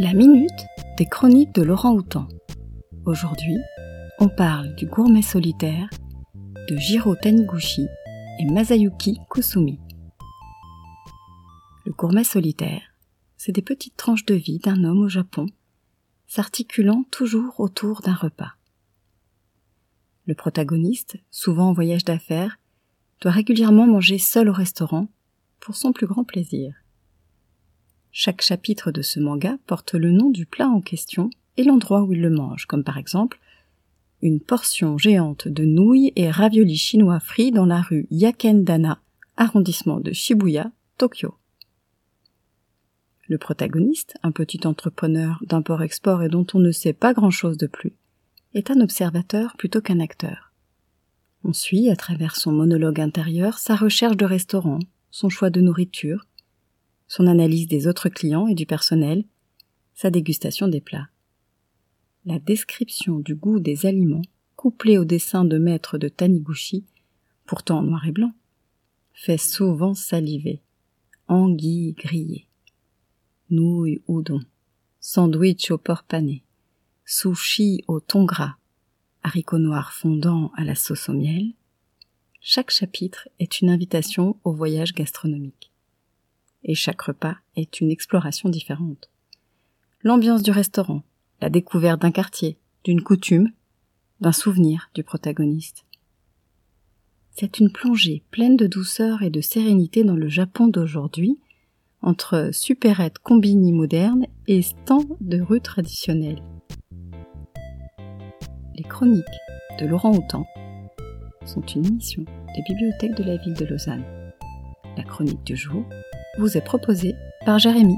La minute des chroniques de Laurent Houtan. Aujourd'hui, on parle du gourmet solitaire de Jiro Taniguchi et Masayuki Kusumi. Le gourmet solitaire, c'est des petites tranches de vie d'un homme au Japon, s'articulant toujours autour d'un repas. Le protagoniste, souvent en voyage d'affaires, doit régulièrement manger seul au restaurant pour son plus grand plaisir. Chaque chapitre de ce manga porte le nom du plat en question et l'endroit où il le mange, comme par exemple une portion géante de nouilles et raviolis chinois frits dans la rue Yakendana, arrondissement de Shibuya, Tokyo. Le protagoniste, un petit entrepreneur d'import-export et dont on ne sait pas grand-chose de plus, est un observateur plutôt qu'un acteur. On suit, à travers son monologue intérieur, sa recherche de restaurant, son choix de nourriture, son analyse des autres clients et du personnel, sa dégustation des plats. La description du goût des aliments, couplée au dessin de maître de Taniguchi, pourtant en noir et blanc, fait souvent saliver. Anguilles grillées, nouilles udon, sandwich au porc pané, sushi au thon gras, haricots noirs fondants à la sauce au miel. Chaque chapitre est une invitation au voyage gastronomique et chaque repas est une exploration différente. L'ambiance du restaurant, la découverte d'un quartier, d'une coutume, d'un souvenir du protagoniste. C'est une plongée pleine de douceur et de sérénité dans le Japon d'aujourd'hui, entre supérettes combini modernes et stands de rue traditionnels. Les chroniques de Laurent Houtan sont une émission des bibliothèques de la ville de Lausanne. La chronique du jour vous est proposé par Jérémy.